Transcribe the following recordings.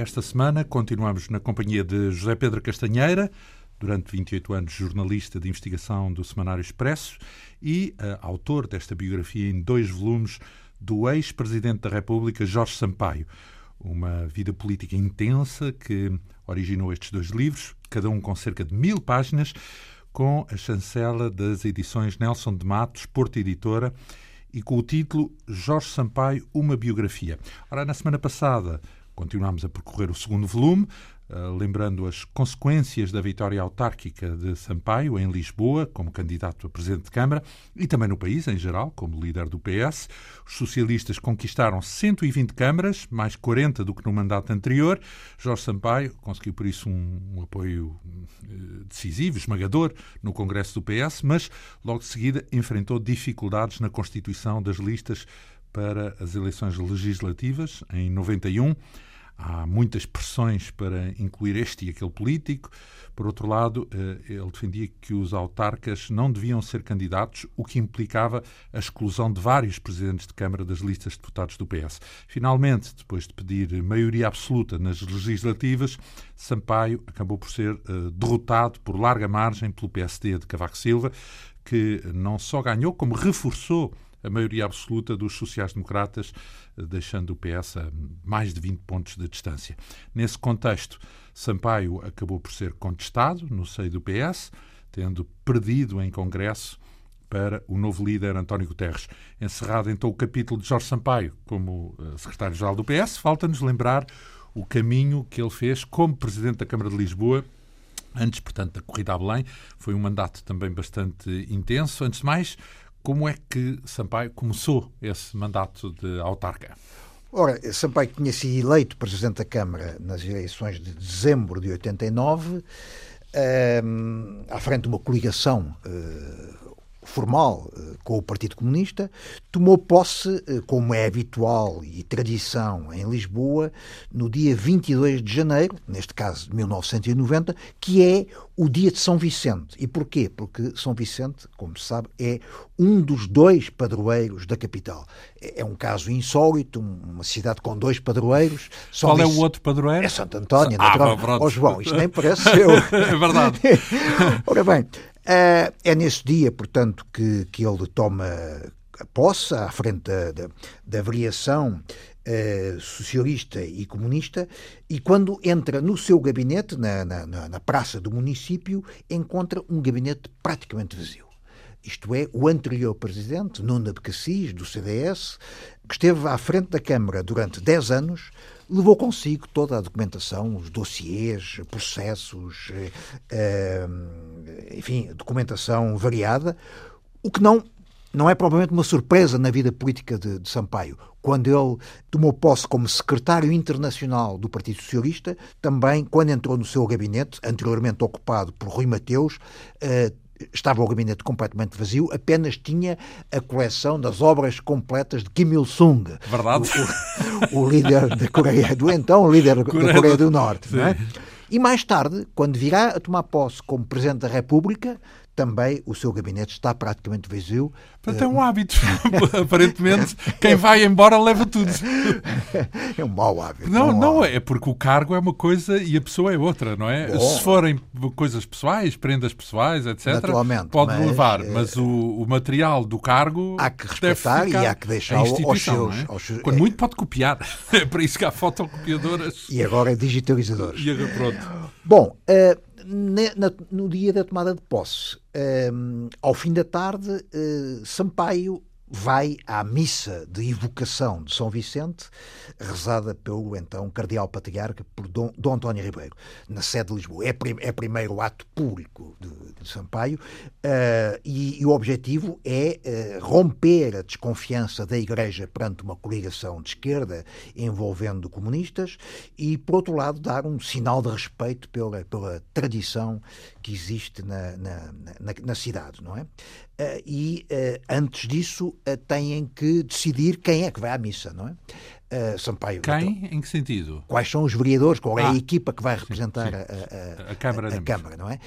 Esta semana continuamos na companhia de José Pedro Castanheira, durante 28 anos jornalista de investigação do Semanário Expresso e uh, autor desta biografia em dois volumes do ex-presidente da República, Jorge Sampaio. Uma vida política intensa que originou estes dois livros, cada um com cerca de mil páginas, com a chancela das edições Nelson de Matos, Porto Editora, e com o título Jorge Sampaio, uma biografia. Ora, na semana passada continuámos a percorrer o segundo volume, eh, lembrando as consequências da vitória autárquica de Sampaio em Lisboa, como candidato a presidente de Câmara, e também no país em geral, como líder do PS. Os socialistas conquistaram 120 câmaras, mais 40 do que no mandato anterior. Jorge Sampaio conseguiu, por isso, um, um apoio eh, decisivo, esmagador, no Congresso do PS, mas logo de seguida enfrentou dificuldades na constituição das listas para as eleições legislativas em 91 há muitas pressões para incluir este e aquele político. Por outro lado, eh, ele defendia que os autarcas não deviam ser candidatos, o que implicava a exclusão de vários presidentes de Câmara das listas de deputados do PS. Finalmente, depois de pedir maioria absoluta nas legislativas, Sampaio acabou por ser eh, derrotado por larga margem pelo PSD de Cavaco Silva, que não só ganhou, como reforçou a maioria absoluta dos sociais-democratas, eh, deixando o PS a mais de 20 pontos de distância. Nesse contexto, Sampaio acabou por ser contestado no seio do PS, tendo perdido em Congresso para o novo líder António Guterres. Encerrado então o capítulo de Jorge Sampaio como eh, secretário-geral do PS, falta-nos lembrar o caminho que ele fez como presidente da Câmara de Lisboa antes, portanto, da corrida a Belém. Foi um mandato também bastante intenso. Antes de mais, como é que Sampaio começou esse mandato de autarca? Ora, Sampaio tinha sido eleito Presidente da Câmara nas eleições de dezembro de 89, um, ehm, à frente de uma coligação uh, formal eh, com o Partido Comunista, tomou posse, eh, como é habitual e tradição em Lisboa, no dia 22 de janeiro, neste caso de 1990, que é o dia de São Vicente. E porquê? Porque São Vicente, como se sabe, é um dos dois padroeiros da capital. É, é um caso insólito, uma cidade com dois padroeiros. São Qual Vic... é o outro padroeiro? É Santo António, ah, natural. Oh, João, isto nem parece seu. é verdade. Ora bem, Uh, é nesse dia, portanto, que, que ele toma posse à frente da, da, da variação uh, socialista e comunista e quando entra no seu gabinete, na, na, na praça do município, encontra um gabinete praticamente vazio. Isto é, o anterior presidente, Nuno Abcacis, do CDS, que esteve à frente da Câmara durante 10 anos, levou consigo toda a documentação, os dossiês, processos, eh, eh, enfim, documentação variada, o que não não é propriamente uma surpresa na vida política de, de, Sampaio. Quando ele tomou posse como secretário internacional do Partido Socialista, também quando entrou no seu gabinete, anteriormente ocupado por Rui Mateus, eh, estava o gabinete completamente vazio, apenas tinha a coleção das obras completas de Kim Il-sung. Verdade. O, o, o, líder da Coreia, do então líder Coreia da Coreia do, do Norte. É? E mais tarde, quando virá a tomar posse como Presidente da República, também o seu gabinete está praticamente vazio. Portanto, é um hábito. Aparentemente, quem vai embora leva tudo. É um mau hábito. Não, não, não é, porque o cargo é uma coisa e a pessoa é outra, não é? Bom, Se forem coisas pessoais, prendas pessoais, etc., pode mas, levar, eh, mas o, o, material do cargo. Há que respeitar e há que deixar aos seus, é? aos Quando é... muito pode copiar. É para isso que há fotocopiadoras. E agora digitalizadores. E agora, pronto. Bom. Uh, no dia da tomada de posse, ao fim da tarde, uh, Sampaio vai à missa de evocação de São Vicente, rezada pelo então Cardeal Patriarca, por Dom, Dom António Ribeiro, na sede de Lisboa. É, prim, é primeiro ato público de, de Sampaio uh, e, e, o objetivo é uh, romper a desconfiança da Igreja perante uma coligação de esquerda envolvendo comunistas e, por outro lado, dar um sinal de respeito pela, pela tradição que existe na, na, na, na cidade, não é? Uh, e antes disso têm que decidir quem é que vai à missa, não é? Uh, Sampaio. Quem? Em que sentido? Quais são os vereadores? Qual é ah, a equipa que vai representar sim, sim. A, a, a, Câmara, a, Câmara, não é?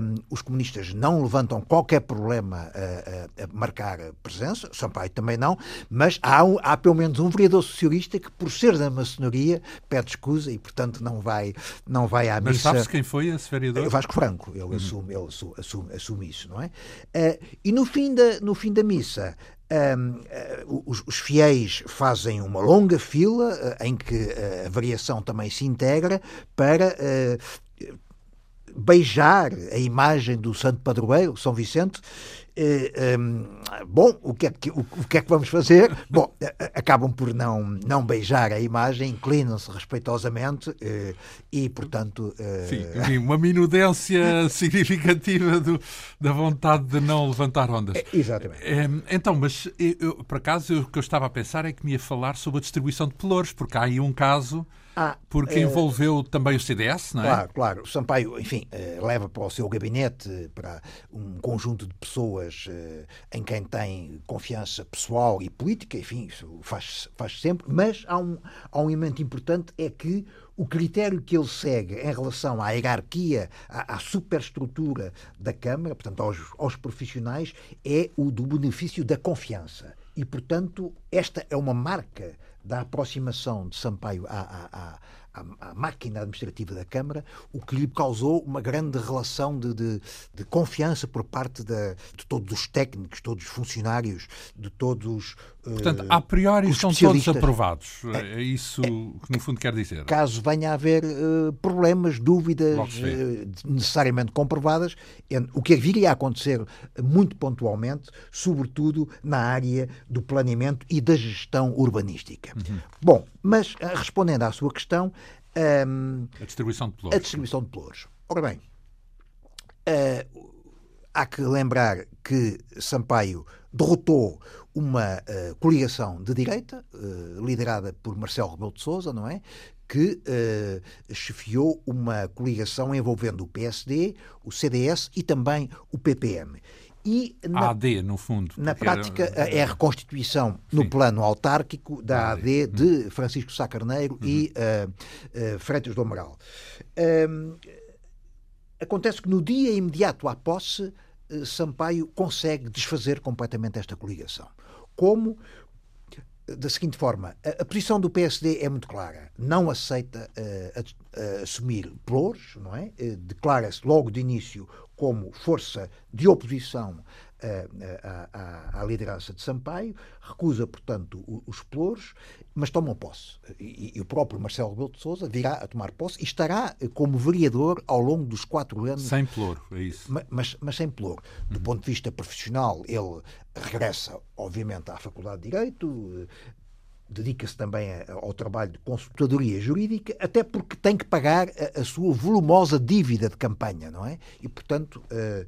Um, os comunistas não levantam qualquer problema a, marcar presença, Sampaio também não, mas há, um, há pelo menos um vereador socialista que, por ser da maçonaria, pede escusa e, portanto, não vai, não vai à mas missa. Mas sabes quem foi esse vereador? Vasco Franco, ele, uhum. assume, ele assume, assume, assume, isso, não é? Uh, e no fim da, no fim da missa, um, uh, os, os, fiéis fazem uma longa fila uh, em que uh, a variação também se integra para beijar a imagem do Santo Padroeiro, São Vicente, eh, bom, o que, é que, o, o, que é que vamos fazer? Bom, acabam por não, não beijar a imagem, inclinam-se respeitosamente eh, e, portanto. Eh... Sim, uma minudência significativa do, da vontade de não levantar ondas. Exatamente. É, então, mas eu, por acaso o que eu estava a pensar é que me ia falar sobre a distribuição de pelouros, porque há aí um caso ah, porque uh, envolveu também o CDS, não é? Claro, claro. O Sampaio, enfim, uh, leva para o seu gabinete para um conjunto de pessoas em quem tem confiança pessoal e política, enfim, isso faz, faz sempre, mas há um, há um elemento importante, é que o critério que ele segue em relação à hierarquia, à, à superestrutura da Câmara, portanto, aos, aos profissionais, é o do benefício da confiança. E, portanto, esta é uma marca da aproximação de Sampaio à, à, à, à, máquina administrativa da Câmara, o que lhe causou uma grande relação de, de, de confiança por parte de, de, todos os técnicos, todos os funcionários, de todos. Portanto, a priori estão todos aprovados. É, isso que, no fundo, quer dizer. Caso venha a haver uh, problemas, dúvidas uh, necessariamente comprovadas, o que viria a acontecer muito pontualmente, sobretudo na área do planeamento e da gestão urbanística. Uhum. Bom, mas uh, respondendo à sua questão, um, a distribuição de pelouros. A distribuição de pelouros. Ora bem, há que lembrar que Sampaio derrotou uma uh, coligação de direita, uh, liderada por Marcelo Rebelo de Sousa, não é? Que chefiou uma coligação envolvendo o PSD, o CDS e também o PPM. E na, AD, no fundo. Na prática, era... é a reconstituição no plano autárquico da AD, de uhum. Francisco Sá Carneiro uhum. e uh, uh, Freitas do Amaral. Uh, acontece que no dia imediato à posse, Sampaio consegue desfazer completamente esta coligação. Como? Da seguinte forma, a, a posição do PSD é muito clara. Não aceita assumir pelouros, não é? Declara-se logo de início como força de oposição à, à, liderança de Sampaio, recusa, portanto, os pelouros, mas tomam posse. E, e, o próprio Marcelo Rebelo de Sousa virá a tomar posse e estará como vereador ao longo dos quatro anos. Sem pelouro, é isso. Mas, mas, mas sem pelouro. Do uhum. ponto de vista profissional, ele regressa, obviamente, à Faculdade de Direito, dedica-se também ao trabalho de consultadoria jurídica, até porque tem que pagar a, a sua volumosa dívida de campanha, não é? E, portanto, uh,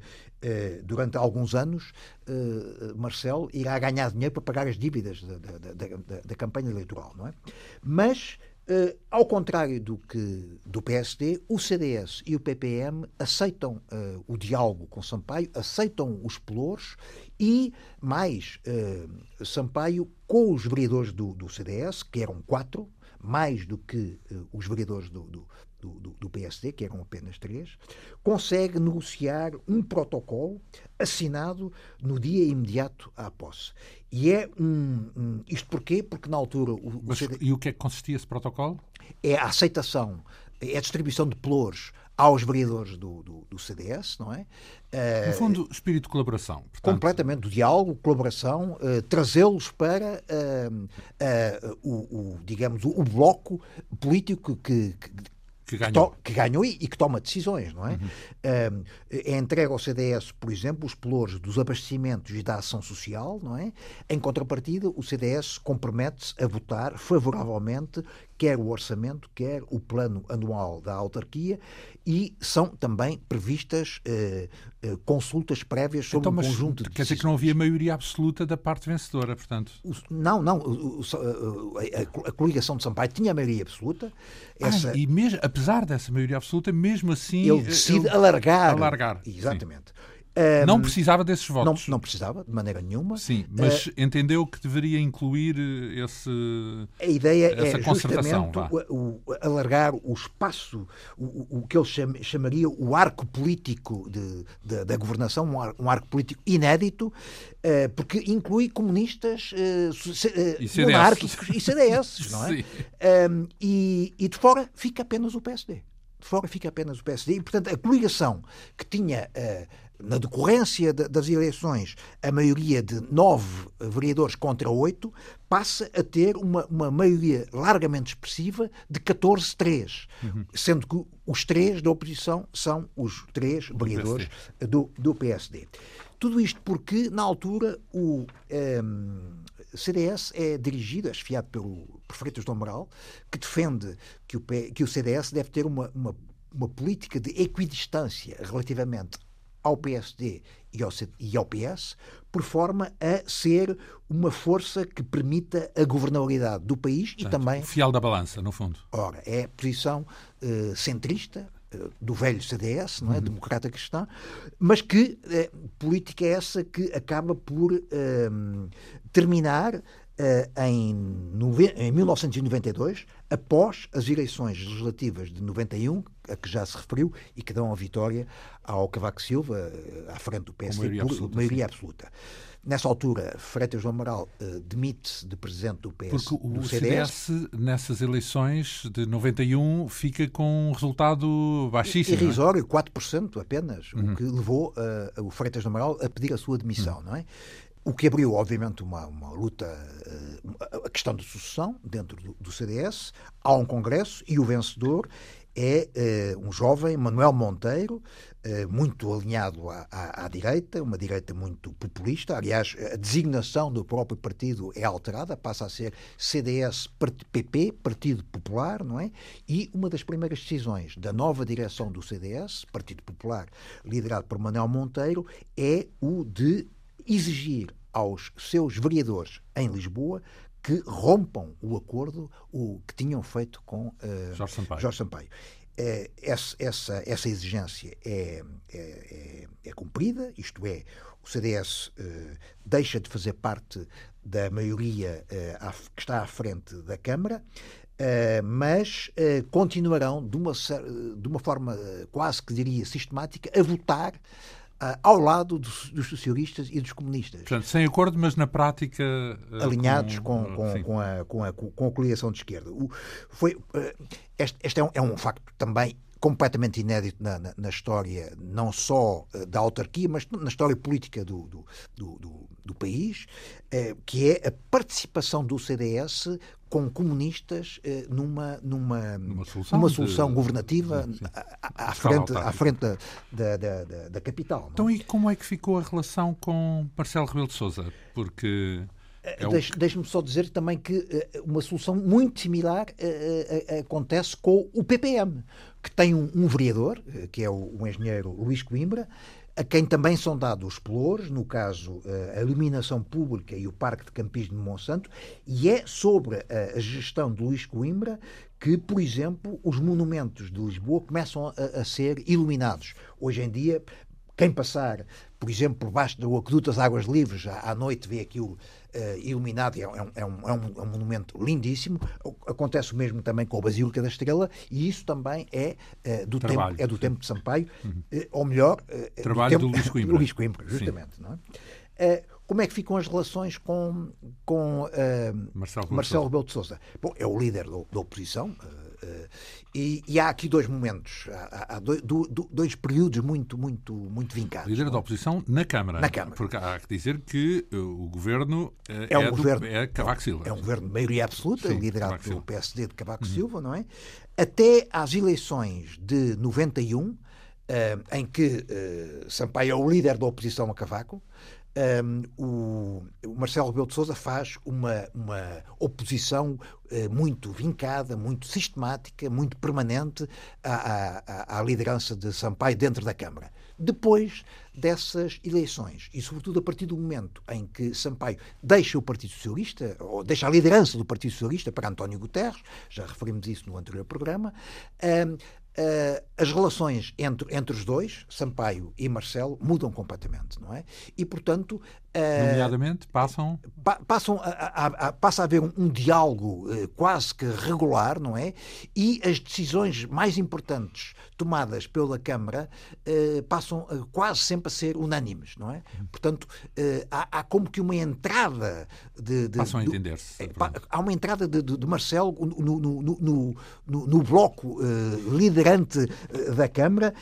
durante alguns anos, uh, Marcelo irá ganhar dinheiro para pagar as dívidas da, da, da, da campanha eleitoral, não é? Mas Uh, ao contrário do que do PSD, o CDS e o PPM aceitam uh, o diálogo com Sampaio, aceitam os pelouros e, mais, uh, Sampaio, com os vereadores do, do, CDS, que eram quatro, mais do que os vereadores do, do, do, do, PSD, que eram apenas três, consegue negociar um protocolo assinado no dia imediato à posse. E é um. um isto porquê? Porque na altura. O, Mas. E o que é que consistia esse protocolo? É a aceitação, é a distribuição de pelouros aos vereadores do, do, do, CDS, não é? No fundo, espírito de colaboração. Portanto... Completamente, do diálogo, colaboração, uh, trazê-los para uh, uh, o, o, digamos, o, o bloco político que, que, que ganhou. Que, que ganhou e, e, que toma decisões, não é? Uhum. é entregue ao CDS, por exemplo, os pelouros dos abastecimentos e da ação social, não é? Em contrapartida, o CDS compromete-se a votar favoravelmente quer o orçamento, quer o plano anual da autarquia e são também previstas eh, consultas prévias sobre então, um conjunto de Quer dizer que não havia maioria absoluta da parte vencedora, portanto? O, não, não. O, o, a, a, coligação de Sampaio tinha maioria absoluta. Essa... Ah, e mesmo, apesar dessa maioria absoluta, mesmo assim... Ele decide ele... alargar. Alargar. Exatamente. Sim. Um, não precisava desses votos. Não, não, precisava, de maneira nenhuma. Sim, mas uh, entendeu que deveria incluir esse, a ideia essa é justamente o, o, alargar o espaço, o, o que ele cham, chamaria o arco político de, de, da governação, um, ar, um, arco político inédito, uh, porque inclui comunistas, uh, monárquicos e CDS, não é? Um, e, e de fora fica apenas o PSD de fora fica apenas o PSD. E, portanto, a coligação que tinha, uh, na decorrência de, das eleições, a maioria de nove vereadores contra oito, passa a ter uma, uma maioria largamente expressiva de 14-3, uhum. sendo que os três da oposição são os três vereadores do, do PSD. Tudo isto porque, na altura, o. Um, ehm, CDS é dirigido, é esfiado pelo por Freitas do Amaral, que defende que o, que o CDS deve ter uma, uma, uma política de equidistância relativamente ao PSD e ao, e ao PS, por forma a ser uma força que permita a governabilidade do país Portanto, e também. Fiel da balança, no fundo. Ora, é a posição uh, centrista, uh, do velho CDS, não é? Uhum. Democrata cristã, mas que uh, política é essa que acaba por terminar Uh, em, em 1992, após as eleições legislativas de 91, a que já se referiu, e que dão a vitória ao Cavaco Silva, uh, à frente do PSD, maioria, absoluta, por maioria absoluta. Nessa altura, Freitas do Amaral uh, demite-se de presidente do PS. Porque o CDS, CDS, nessas eleições de 91, fica com um resultado baixíssimo. É? Irrisório, é? 4% apenas, uhum. o que levou o Freitas do Amaral a pedir a sua demissão, uhum. não é? O que abriu, obviamente, uma, uma luta, eh, a questão de sucessão dentro do, do, CDS. Há um congresso e o vencedor é uh, um jovem, Manuel Monteiro, uh, muito alinhado à, à, à, direita, uma direita muito populista. Aliás, a designação do próprio partido é alterada, passa a ser CDS-PP, Partido Popular, não é? E uma das primeiras decisões da nova direção do CDS, Partido Popular, liderado por Manuel Monteiro, é o de exigir aos seus vereadores em Lisboa que rompam o acordo o que tinham feito com uh, Jorge Sampaio. Jorge Sampaio. Uh, essa, essa, essa, exigência é, é, é, é, cumprida, isto é, o CDS uh, eh, deixa de fazer parte da maioria que está à frente da Câmara, mas continuarão de uma, de uma forma quase que diria sistemática a votar uh, ao lado dos, dos, socialistas e dos comunistas. Portanto, sem acordo, mas na prática. Uh, Alinhados com, com, com, com, a, com, a, com a coligação de esquerda. O, foi, uh, este, este é, um, é um facto também completamente inédito na, na, na, história, não só da autarquia, mas na história política do, do, do, do país, eh, que é a participação do CDS com comunistas eh, numa, numa, numa solução, numa solução de... governativa à, à, frente, à frente da, da, da, da capital. Então, e como é que ficou a relação com Marcelo Rebelo de Sousa? Porque. É o... Deixe-me só dizer também que uh, uma solução muito similar uh, uh, acontece com o PPM, que tem um, um vereador, que é o, o engenheiro Luís Coimbra, a quem também são dados os pelouros, no caso a iluminação pública e o Parque de Campismo de Monsanto, e é sobre a, gestão de Luís Coimbra que, por exemplo, os monumentos de Lisboa começam a, a ser iluminados. Hoje em dia, quem passar, por exemplo, por baixo do aqueduto das Águas Livres, à noite vê aquilo uh, iluminado, é, é, um, é, um, é, um, monumento lindíssimo. Acontece o mesmo também com a Basílica da Estrela, e isso também é, uh, do, tempo, é do tempo de Sampaio, uhum. uh, ou melhor, Trabalho do, tempo, do Luís Coimbra. Luís Coimbra, justamente. Não é? como é que ficam as relações com, com Marcelo, Marcelo Rebelo de Sousa? Bom, é o líder da, da oposição, e, e, há aqui dois momentos, há, há dois, do, dois, períodos muito, muito, muito vincados. Líder da oposição na Câmara. Na Câmara. Porque há que dizer que uh, o governo uh, é, um é, governo, é Cavaco Silva. É um governo de maioria absoluta, Sim, liderado pelo PSD de Cavaco uhum. Silva, não é? Até às eleições de 91, em que Sampaio é o líder da oposição a Cavaco, um, o, Marcelo Rebelo de Sousa faz uma, uma oposição uh, muito vincada, muito sistemática, muito permanente à, à, à, liderança de Sampaio dentro da Câmara. Depois dessas eleições. E, sobretudo, a partir do momento em que Sampaio deixa o Partido Socialista, ou deixa a liderança do Partido Socialista para António Guterres, já referimos isso no anterior programa, uh, uh, as relações entre, entre os dois, Sampaio e Marcelo, mudam completamente, não é? E, portanto... Nomeadamente, passam... Pa, passam a, a, a, passa a haver um, um diálogo uh, quase que regular, não é? E as decisões mais importantes tomadas pela Câmara uh, passam quase sempre a ser unânimes, não é? Portanto, há, há, como que uma entrada de... de passam a entender-se. há uma entrada de, de, de Marcelo no, no, no, no, no bloco liderante da Câmara.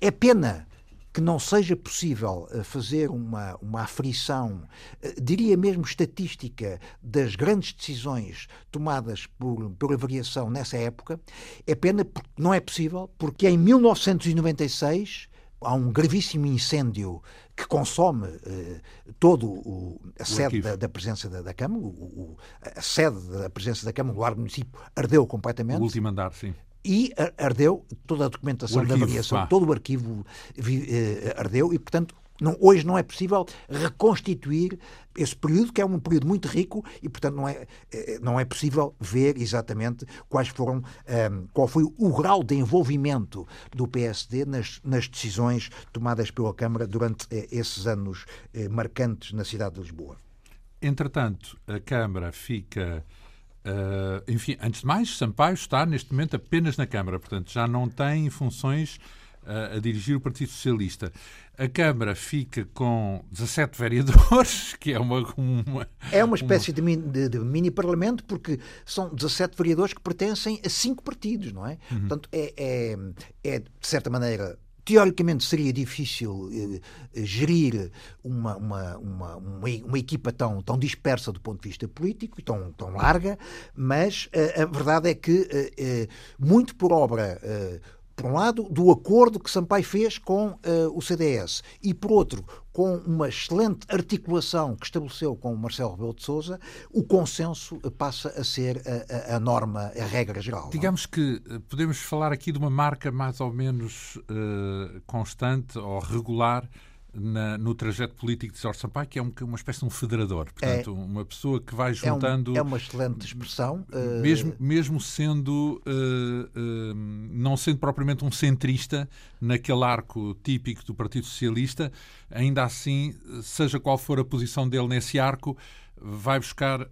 é pena que não seja possível eh, fazer uma, uma aferição, eh, diria mesmo estatística, das grandes decisões tomadas por, pela variação nessa época, é pena porque não é possível, porque em 1996 há um gravíssimo incêndio que consome uh, todo o, a sede da, da, presença da, da Câmara, o, o, a sede da presença da Câmara, o largo município, ardeu completamente. O último andar, sim e ardeu toda a documentação arquivo, da variação, pá. todo o arquivo eh, ardeu e, portanto, não, hoje não é possível reconstituir esse período, que é um período muito rico e, portanto, não é, eh, não é possível ver exatamente quais foram, um, ehm, qual foi o grau de envolvimento do PSD nas, nas decisões tomadas pela Câmara durante eh, esses anos marcantes na cidade de Lisboa. Entretanto, a Câmara fica Uh, enfim, antes de mais, Sampaio está neste momento apenas na Câmara, portanto já não tem funções uh, a dirigir o Partido Socialista. A Câmara fica com 17 vereadores, que é uma. uma é uma espécie uma... de, de, de mini-parlamento, porque são 17 vereadores que pertencem a cinco partidos, não é? Uhum. Portanto, é, é, é, de certa maneira, teoricamente seria difícil eh, eh, gerir uma, uma, uma, uma, equipa tão, tão dispersa do ponto de vista político e tão, tão larga, mas eh, a verdade é que, muito por obra por um lado, do acordo que Sampaio fez com uh, o CDS e, por outro, com uma excelente articulação que estabeleceu com o Marcelo Rebelo de Sousa, o consenso passa a ser a, a, a norma, a regra geral. É? Digamos que eh, podemos falar aqui de uma marca mais ou menos uh, constante ou regular na, no trajeto político de Jorge Sampaio, que é um, uma espécie de um federador, portanto, é, uma pessoa que vai juntando. É, um, é uma excelente expressão. Uh... Mesmo, mesmo sendo, uh, uh, não sendo propriamente um centrista naquele arco típico do Partido Socialista, ainda assim, seja qual for a posição dele nesse arco, vai buscar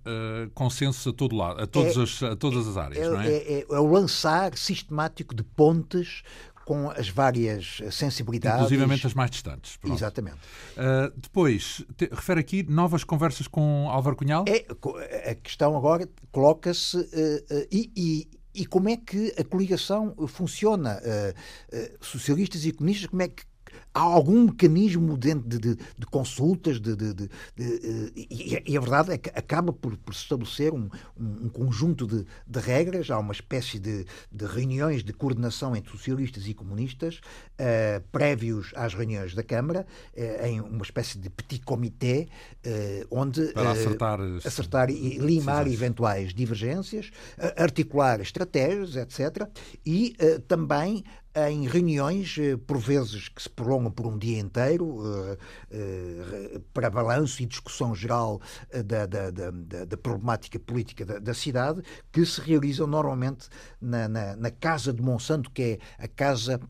consensos a todo lado, a, todos é, as, a todas as áreas, é, não é? É, é? é, o lançar sistemático de pontes com as várias sensibilidades. Inclusivamente as mais distantes. Pronto. Exatamente. Uh, depois, te, refere aqui novas conversas com Álvaro Cunhal? É, a questão agora coloca-se uh, uh, e, e, e, como é que a coligação funciona? socialistas e comunistas, como é que há algum mecanismo dentro de, de, de consultas de, de e, e, a verdade é que acaba por, por se estabelecer um, um, conjunto de, regras, há uma espécie de, reuniões de coordenação entre socialistas e comunistas, uh, prévios às reuniões da Câmara, uh, em uma espécie de petit comité, uh, onde Para acertar, acertar e limar eventuais divergências, articular estratégias, etc. E também em reuniões, eh, por vezes que se prolongam por um dia inteiro, eh, eh, para balanço e discussão geral da, da, da, da problemática política da, da, cidade, que se realizam normalmente na, na, na, Casa de Monsanto, que é a casa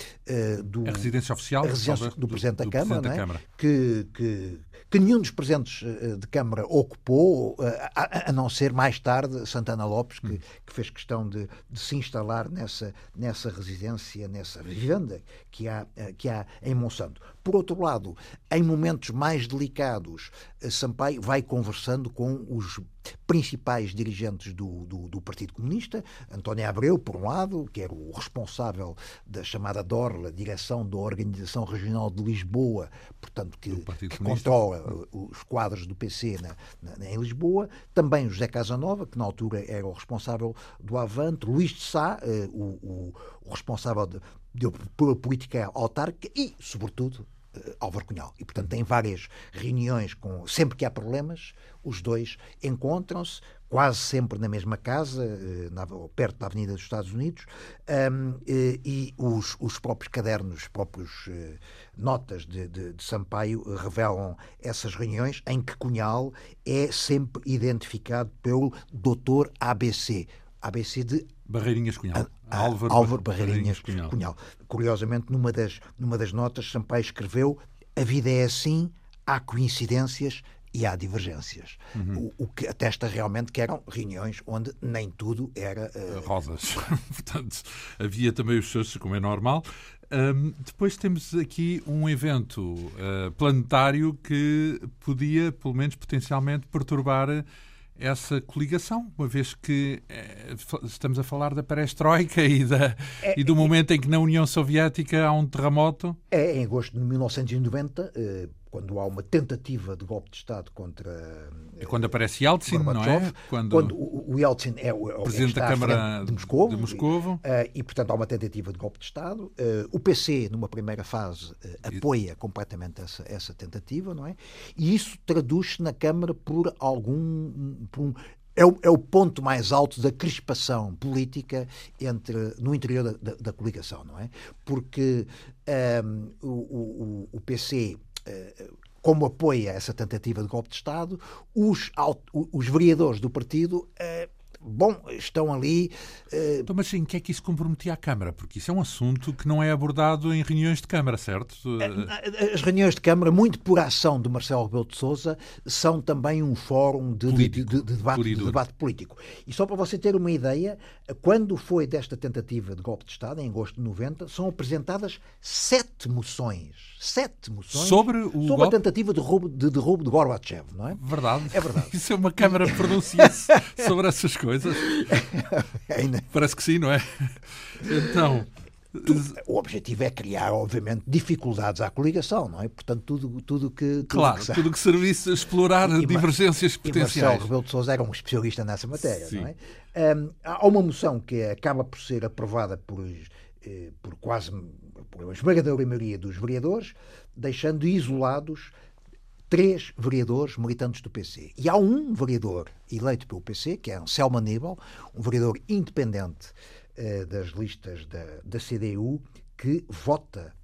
do. A residência oficial a residência do, do, Presidente da Câmara, Presidente da Câmara. É? Que, que que nenhum dos presentes de Câmara ocupou, eh, a, não ser mais tarde Santana Lopes, que, hum. que fez questão de, de, se instalar nessa, nessa residência, nessa vivenda que há, eh, que há em Monsanto. Por outro lado, em momentos mais delicados, Sampaio vai conversando com os principais dirigentes do, do, do, Partido Comunista, António Abreu, por um lado, que era o responsável da chamada DORLA, Direção da Organização Regional de Lisboa, portanto, que, que controla os quadros do PC na, na, em Lisboa, também José Casanova, que na altura era o responsável do Avante, Luís de Sá, eh, o, o, o responsável de, de, pela política autárquica e, sobretudo, Álvaro Cunhal. E, portanto, tem várias reuniões com. Sempre que há problemas, os dois encontram-se, quase sempre na mesma casa, na, perto da Avenida dos Estados Unidos, uh, e os, os próprios cadernos, os próprios notas de, de, de, Sampaio revelam essas reuniões em que Cunhal é sempre identificado pelo doutor ABC. ABC de Barreirinhas Cunhal. A, a, Álvaro, Álvaro Barreirinhas, Barreirinhas Cunhal. Cunhal. Curiosamente, numa das, numa das notas, Sampaio escreveu: A vida é assim, há coincidências e há divergências. Uhum. O, o, que atesta realmente que eram reuniões onde nem tudo era. Uh... Rosas. Portanto, havia também os seus, como é normal. Um, depois temos aqui um evento uh, planetário que podia, pelo menos potencialmente, perturbar essa coligação, uma vez que eh, estamos a falar da perestroika e, da, é, e do momento em que na União Soviética há um terremoto? É, em agosto de 1990, eh, quando há uma tentativa de golpe de Estado contra. É quando aparece Yeltsin, não é? Quando, quando o, Yeltsin é o, é presidente da Câmara de Moscou. De Moscovo. Uh, e, portanto, há uma tentativa de golpe de Estado. Uh, o PC, numa primeira fase, uh, apoia completamente essa, essa tentativa, não é? E isso traduz-se na Câmara por algum. Por um, é o, é o, ponto mais alto da crispação política entre, no interior da, da, da coligação, não é? Porque um, o, o, o PC como apoia essa tentativa de golpe de Estado, os, os vereadores do partido eh, bom, estão ali. Uh... Então, mas sim, que é que isso comprometia a Câmara? Porque isso é um assunto que não é abordado em reuniões de Câmara, certo? Eh, as reuniões de Câmara, muito por ação de Marcelo Rebelo de Sousa, são também um fórum de, de, de, de debate, de debate político. E só para você ter uma ideia, quando foi desta tentativa de golpe de Estado, em agosto de 90, são apresentadas sete moções. Sete moções sobre, o sobre golpe? a tentativa de roubo de, derrubo de Gorbachev, não é? Verdade. É verdade. Isso é uma Câmara pronuncia-se sobre essas coisas? Parece que sim, não é? Então. O objetivo é criar, obviamente, dificuldades à coligação, não é? Portanto, tudo, tudo que. Tudo claro, que tudo que servisse a explorar e, divergências potenciais. E Marcelo Rebelo de Sousa era um especialista nessa matéria, Sim. não é? Há uma moção que acaba por ser aprovada por, eh, por quase por uma esmagadora maioria dos vereadores, deixando isolados três vereadores militantes do PC. E há um vereador eleito pelo PC, que é Anselmo Aníbal, um vereador independente uh, das listas da, da CDU, que vota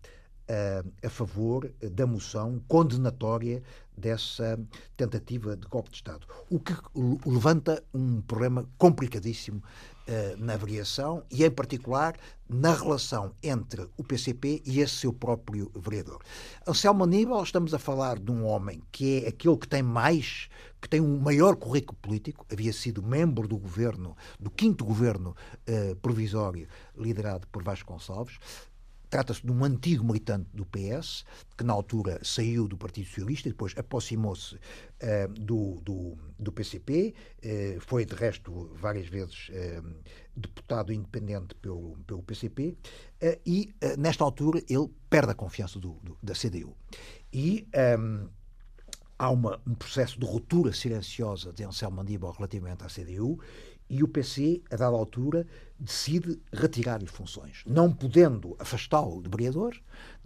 a favor da moção condenatória dessa tentativa de golpe de Estado. O que levanta um problema complicadíssimo uh, na variação e, em particular, na relação entre o PCP e esse seu próprio vereador. Anselmo Aníbal, estamos a falar de um homem que é aquele que tem mais, que tem um maior currículo político, havia sido membro do governo, do quinto governo uh, provisório liderado por Vasco Gonçalves, Trata-se de um antigo militante do PS, que na altura saiu do Partido Socialista e depois aproximou-se uh, do, do, do, PCP, uh, eh, foi de resto várias vezes uh, deputado independente pelo, pelo PCP, e nesta altura ele perde a confiança do, do, da CDU. E um, há uma, um processo de ruptura silenciosa de Anselmo Mandíbal relativamente à CDU e o PC, a dada altura, decide retirar-lhe funções. Não podendo afastá-lo de vereador,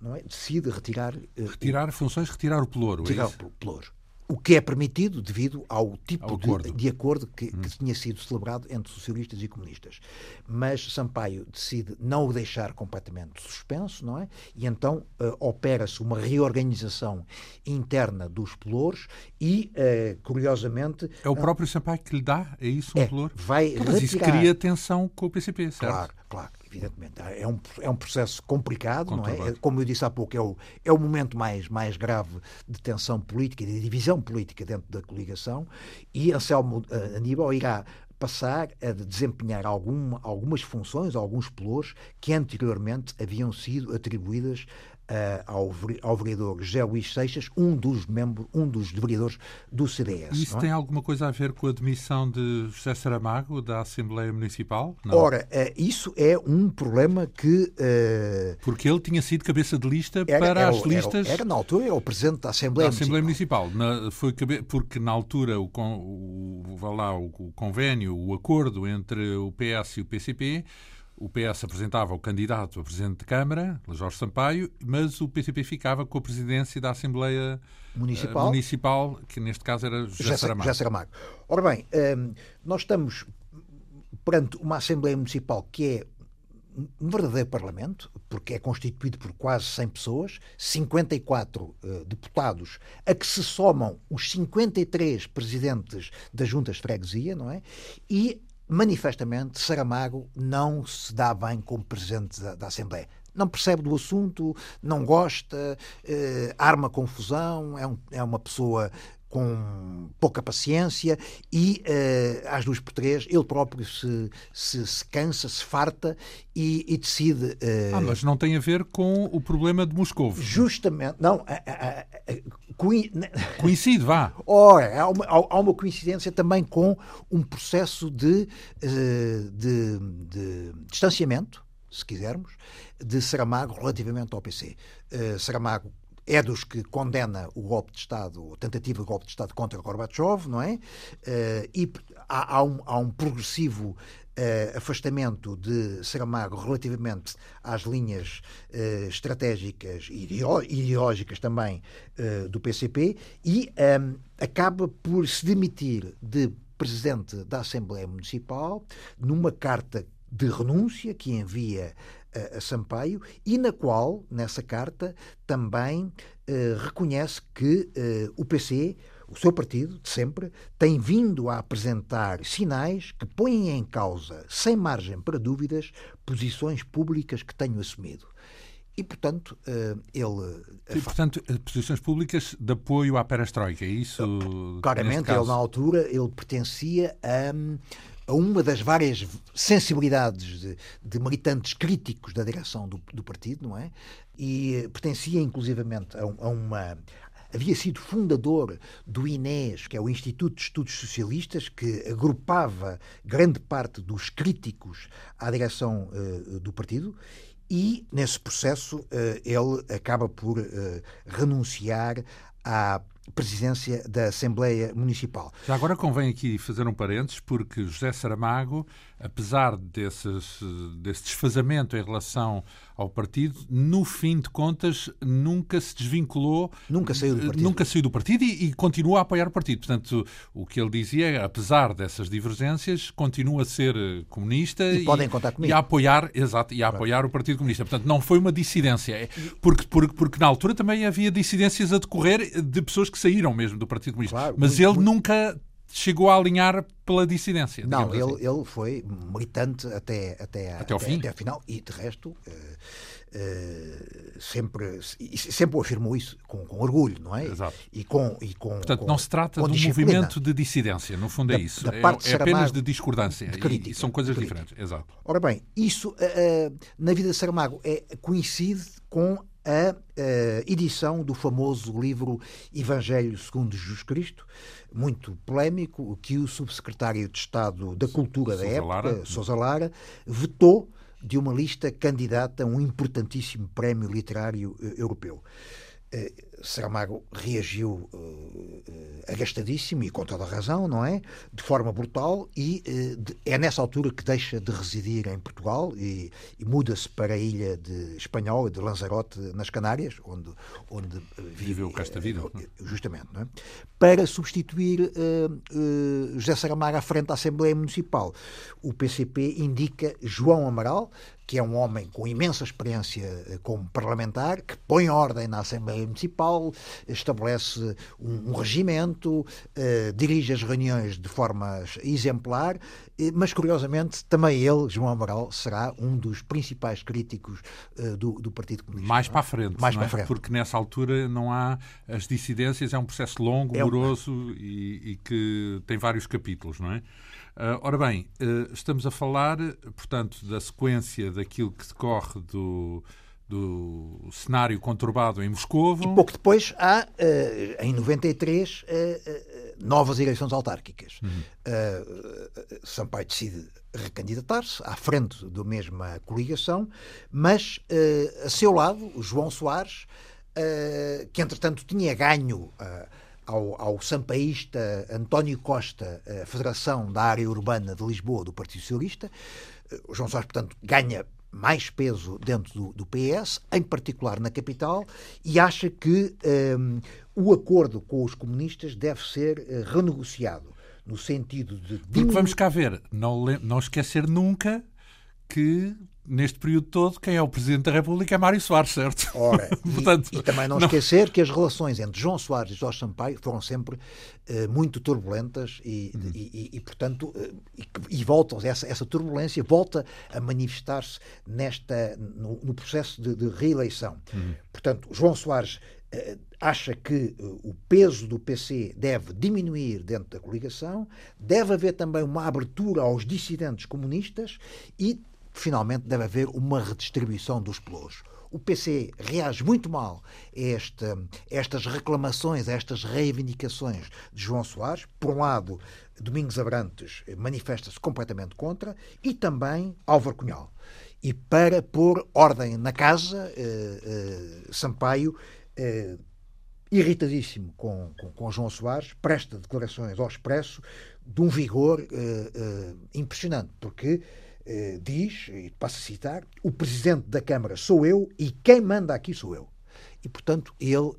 não é? decide retirar... Eh, retirar funções, retirar o pelouro, é Retirar é o pelouro o que é permitido devido ao tipo ao acordo. De, de, acordo que, hum. que, tinha sido celebrado entre socialistas e comunistas. Mas Sampaio decide não o deixar completamente suspenso, não é? E então uh, opera-se uma reorganização interna dos pelouros e, uh, curiosamente... É o próprio Sampaio que lhe dá, é isso, um é, pelouro? Vai então, Mas retirar... isso cria tensão com o PCP, certo? Claro, claro evidentemente. É um, é um processo complicado, não é? Como eu disse há pouco, é o, é o momento mais, mais grave de tensão política e de divisão política dentro da coligação e Anselmo uh, Aníbal irá passar a desempenhar algum, algumas funções, alguns pelouros que anteriormente haviam sido atribuídas ao, ao vereador José Luís Seixas, um dos membros, um dos vereadores do CDS. Isso é? tem alguma coisa a ver com a demissão de José Saramago da Assembleia Municipal? Não. Ora, uh, isso é um problema que... Uh, porque ele tinha sido cabeça de lista era, para era, as listas... Era, era, na altura, era o presidente da Assembleia, da Assembleia Municipal. Municipal. Na, foi porque na altura o, o, lá, o convênio, o acordo entre o PS e o PCP o PS apresentava o candidato a presidente de Câmara, Jorge Sampaio, mas o PCP ficava com a presidência da Assembleia Municipal, uh, municipal que neste caso era José Saramago. José Saramago. Ora bem, um, nós estamos perante uma Assembleia Municipal que é um verdadeiro Parlamento, porque é constituído por quase 100 pessoas, 54 uh, deputados, a que se somam os 53 presidentes das juntas de freguesia, não é? E manifestamente, Saramago não se dá bem como presidente da, da Assembleia. Não percebe do assunto, não gosta, eh, arma confusão, é, um, é uma pessoa com pouca paciência e uh, às duas por três ele próprio se, se, se cansa, se farta e, e decide. Uh, ah, mas não tem a ver com o problema de Moscou. Justamente, não. Coincide, vá. Ora, há uma, há uma coincidência também com um processo de, uh, de, de distanciamento, se quisermos, de Saramago relativamente ao PC. Saramago é dos que condena o golpe de Estado, a tentativa de golpe de Estado contra Gorbachev, não é? Uh, e há, há, um, há, um, progressivo uh, afastamento de Saramago relativamente às linhas uh, estratégicas e ideológicas também do PCP e um, ehm, acaba por se demitir de presidente da Assembleia Municipal numa carta de renúncia que envia a, a Sampaio e na qual, nessa carta, também uh, reconhece que uh, o PC, o seu partido, de sempre, tem vindo a apresentar sinais que põem em causa, sem margem para dúvidas, posições públicas que tenho assumido. E, portanto, uh, ele. E, portanto, posições públicas de apoio à perestroika, é isso? Claramente, ele, na altura, ele pertencia a a uma das várias sensibilidades de, de militantes críticos da direção do, do, partido, não é? E pertencia inclusivamente a, a uma havia sido fundador do INES, que é o Instituto de Estudos Socialistas, que agrupava grande parte dos críticos à direção uh, do partido. E, nesse processo, uh, ele acaba por uh, renunciar à presidência da Assembleia Municipal. Já agora convém aqui fazer um parênteses, porque José Saramago, apesar desses, desse desfazamento em relação ao partido, no fim de contas nunca se desvinculou, nunca saiu do partido, nunca saiu do partido e, e continua a apoiar o partido. Portanto, o que ele dizia é, apesar dessas divergências, continua a ser comunista e, e podem contar comigo. e a apoiar, exato, e a apoiar o Partido Comunista. Portanto, não foi uma dissidência, é porque, porque, porque na altura também havia dissidências a decorrer de pessoas que saíram mesmo do Partido Comunista, claro, mas muito, ele muito... nunca chegou a alinhar pela dissidência. Não, ele, assim. ele foi militante até, até, até, ao fim. até final e, de resto, uh, uh, sempre, sempre afirmou isso com, com, orgulho, não é? Exato. E com, e com, Portanto, com, não se trata de um disciplina. movimento de dissidência, no fundo é da, isso. Da é, é apenas de discordância. De crítica, e, e, são coisas diferentes. Exato. Ora bem, isso uh, na vida de Saramago é, coincide com a edição do famoso livro Evangelho segundo Jesus Cristo, muito polémico, que o subsecretário de Estado da Cultura da época, Lara. Sousa Lara, vetou de uma lista candidata a um importantíssimo prémio literário eh, europeu. Eh, Saramago reagiu uh, agastadíssimo e com toda a razão, não é? De forma brutal e uh, de, é nessa altura que deixa de residir em Portugal e, e muda-se para a ilha de Espanhol, de Lanzarote, nas Canárias, onde, onde viveu o resto da vida. Justamente, não é? Para substituir José Saramago à frente da Assembleia Municipal. O PCP indica João Amaral, que é um homem com imensa experiência como parlamentar, que põe ordem na Assembleia Municipal, estabelece um, um regimento, uh, dirige as reuniões de forma exemplar, mas curiosamente também ele, João Amaral, será um dos principais críticos uh, do, do, Partido Comunista. Mais para a frente, Mais para é? frente. porque nessa altura não há as dissidências, é um processo longo, é moroso e, e que tem vários capítulos, não é? Uh, ora bem, uh, estamos a falar, portanto, da sequência daquilo que decorre do, do cenário conturbado em Moscou. E pouco depois há, uh, em 93, uh, uh, novas eleições autárquicas. Uhum. Sampaio decide recandidatar-se à frente da mesma coligação, mas a seu lado, o João Soares, que entretanto tinha ganho ao, ao sampaísta António Costa, a Federação da Área Urbana de Lisboa, do Partido Socialista. O João Soares, portanto, ganha mais peso dentro do, do, PS, em particular na capital, e acha que um, o acordo com os comunistas deve ser uh, renegociado, no sentido de. Porque vamos cá ver, não, não esquecer nunca que neste período todo, quem é o Presidente da República é Mário Soares, certo? Ora, Portanto, e, e, também não, não, esquecer que as relações entre João Soares e Jorge Sampaio foram sempre uh, muito turbulentas e, uhum. e, e portanto, uh, e, voltam, essa, essa turbulência volta a manifestar-se nesta, no, no, processo de, de reeleição. Uhum. Portanto, João Soares uh, acha que o peso do PC deve diminuir dentro da coligação, deve haver também uma abertura aos dissidentes comunistas e finalmente deve haver uma redistribuição dos pelouros. O PC reage muito mal a, esta, a estas reclamações, a estas reivindicações de João Soares. Por um lado, Domingos Abrantes manifesta-se completamente contra e também Álvaro Cunhal. E para pôr ordem na casa, eh, eh, Sampaio, eh, irritadíssimo com, com, com, João Soares, presta declarações ao expresso de um vigor eh, eh, impressionante, porque eh, diz, e passo a citar, o presidente da Câmara sou eu e quem manda aqui sou eu. E, portanto, ele uh,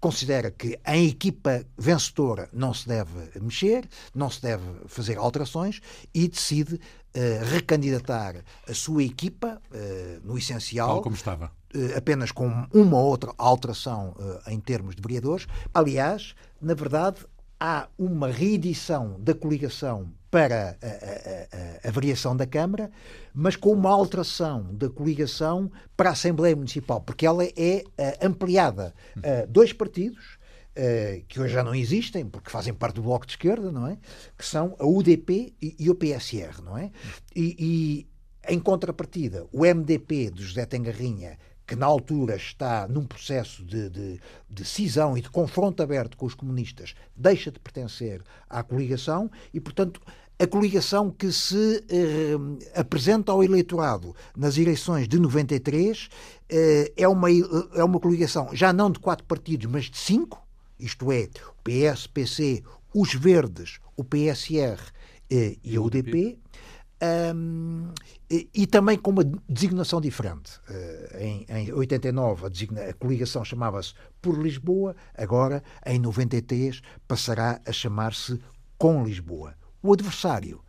considera que em equipa vencedora não se deve mexer, não se deve fazer alterações e decide uh, recandidatar a sua equipa, uh, no essencial. Tal como estava. apenas com uma ou outra alteração em termos de vereadores. Aliás, na verdade, há uma reedição da coligação para a, a, a, a, variação da Câmara, mas com uma alteração da coligação para a Assembleia Municipal, porque ela é uh, ampliada a dois partidos. Uh, que hoje já não existem, porque fazem parte do Bloco de Esquerda, não é? Que são a UDP e, e o PSR, não é? E, e, em contrapartida, o MDP de José Tengarrinha que na altura está num processo de, de, de, cisão e de confronto aberto com os comunistas, deixa de pertencer à coligação e, portanto, a coligação que se eh, apresenta ao eleitorado nas eleições de 93 eh, é, uma, é uma coligação já não de quatro partidos, mas de cinco, isto é, o PS, PC, os Verdes, o PSR eh, e a UDP um, e, e, também com uma designação diferente. Uh, em, em 89 a, designa, a coligação chamava-se Por Lisboa, agora em 93 passará a chamar-se Com Lisboa. O adversário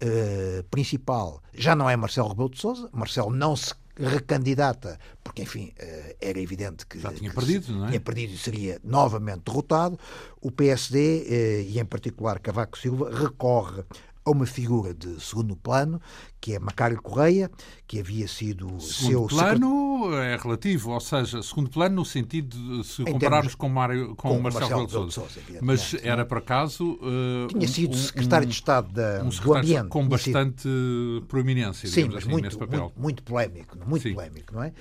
uh, principal já não é Marcelo Rebelo de Sousa, Marcelo não se recandidata, porque, enfim, uh, era evidente que. Já tinha que perdido, não é? Tinha perdido e seria novamente derrotado. O PSD, e em particular Cavaco Silva, recorre a uma figura de segundo plano, que é Macário Correia, que havia sido segundo seu plano secret... é relativo, ou seja, segundo plano no sentido de se em compararmos com, Mário, com, com Marcelo, Marcelo de Sousa. Mas era por acaso uh, tinha sido um, secretário um, de Estado da, um do Ambiente com bastante sido... proeminência, Sim, mas assim, muito. Muito, muito polémico, muito Sim. polémico, não é?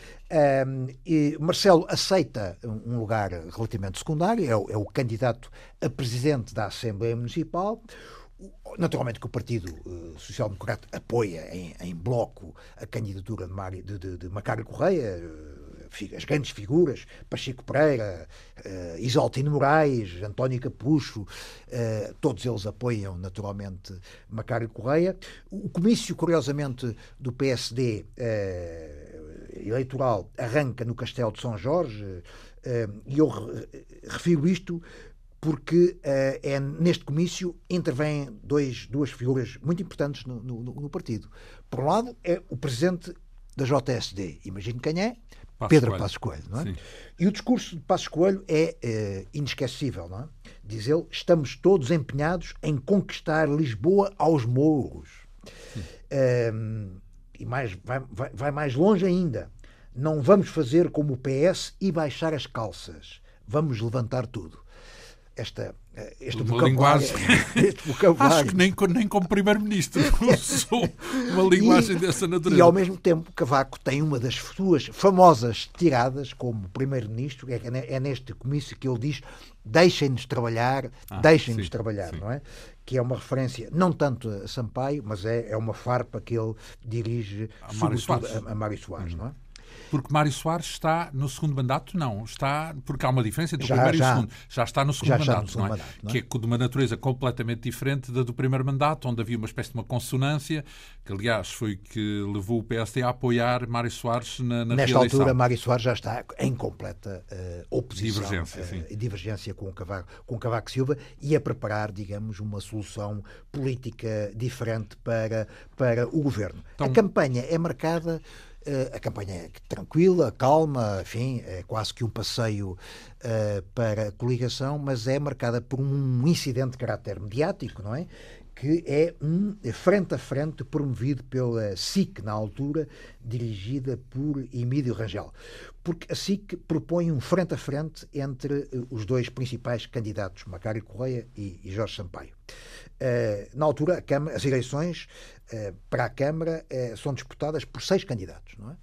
Um, e Marcelo aceita um lugar relativamente secundário, é o, é o candidato a presidente da Assembleia Municipal. Naturalmente que o Partido uh, Social Democrata apoia em, em, bloco a candidatura de, Mário, de, de, de Macário Correia, uh, as grandes figuras, Pacheco Pereira, uh, Isaltino Moraes, António Capucho, uh, todos eles apoiam naturalmente Macário Correia. O comício, curiosamente, do PSD eleitoral arranca no Castelo de São Jorge, e eu refiro isto porque uh, é neste comício intervêm dois, duas figuras muito importantes no, no, no, partido. Por um lado, é o presidente da JSD, imagino quem é, Passo Pedro Coelho. Passos Coelho. Não é? E o discurso de Passos Coelho é uh, inesquecível. Não é? Diz ele: estamos todos empenhados em conquistar Lisboa aos mouros. Uh, e mais, vai, vai, vai mais longe ainda. Não vamos fazer como o PS e baixar as calças. Vamos levantar tudo esta, eh, este linguagem. Este vocabulário. Acho que nem, nem como primeiro-ministro uma linguagem e, dessa natureza. E ao mesmo tempo, Cavaco tem uma das suas famosas tiradas como primeiro-ministro, é, é neste comício que ele diz deixem-nos trabalhar, ah, deixem-nos trabalhar, sim. não é? Que é uma referência não tanto a Sampaio, mas é, é uma farpa que ele dirige a Mário Soares, a, a Mário Soares uhum. não é? Porque Mário Soares está no segundo mandato? Não, está porque há uma diferença entre o Já, primeiro e já. o segundo. Já está no segundo Já está no mandato, segundo não é? mandato, não é? Que é de uma natureza completamente diferente da do primeiro mandato, onde havia uma espécie de uma consonância, que aliás foi o que levou o PSD a apoiar Mário Soares na, na Nesta reeleição. altura, Mário Soares já está em completa eh, oposição Divergência, eh, sim. e divergência com o, Cavaco, com o Cavaco Silva e a preparar, digamos, uma solução política diferente para, para o governo. Então- a campanha é marcada. Eh, a campanha é tranquila, calma, enfim, é quase que um passeio eh, para a coligação, mas é marcada por um incidente de caráter mediático, não é? que é um frente a frente promovido pela SIC na altura, dirigida por Emílio Rangel. Porque a SIC propõe um frente a frente entre eh, os dois principais candidatos, Macário Correia e, Jorge Sampaio. Eh, na altura, Câmara- as eleições para a Câmara eh, são disputadas por seis candidatos, não é?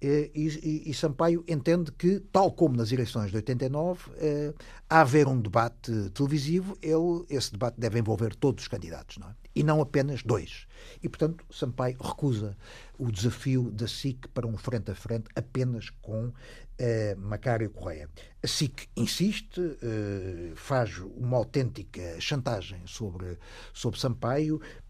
Eh, E, e- e Sampaio entende que, tal como nas eleições de 89, eh, a haver um debate televisivo, ele, esse debate deve envolver todos os candidatos, não é? e não apenas dois. E, portanto, Sampaio recusa o desafio da SIC para um frente a frente apenas com eh, Macário Correia. A SIC insiste, eh, faz uma autêntica chantagem sobre, sobre Sampaio, eh,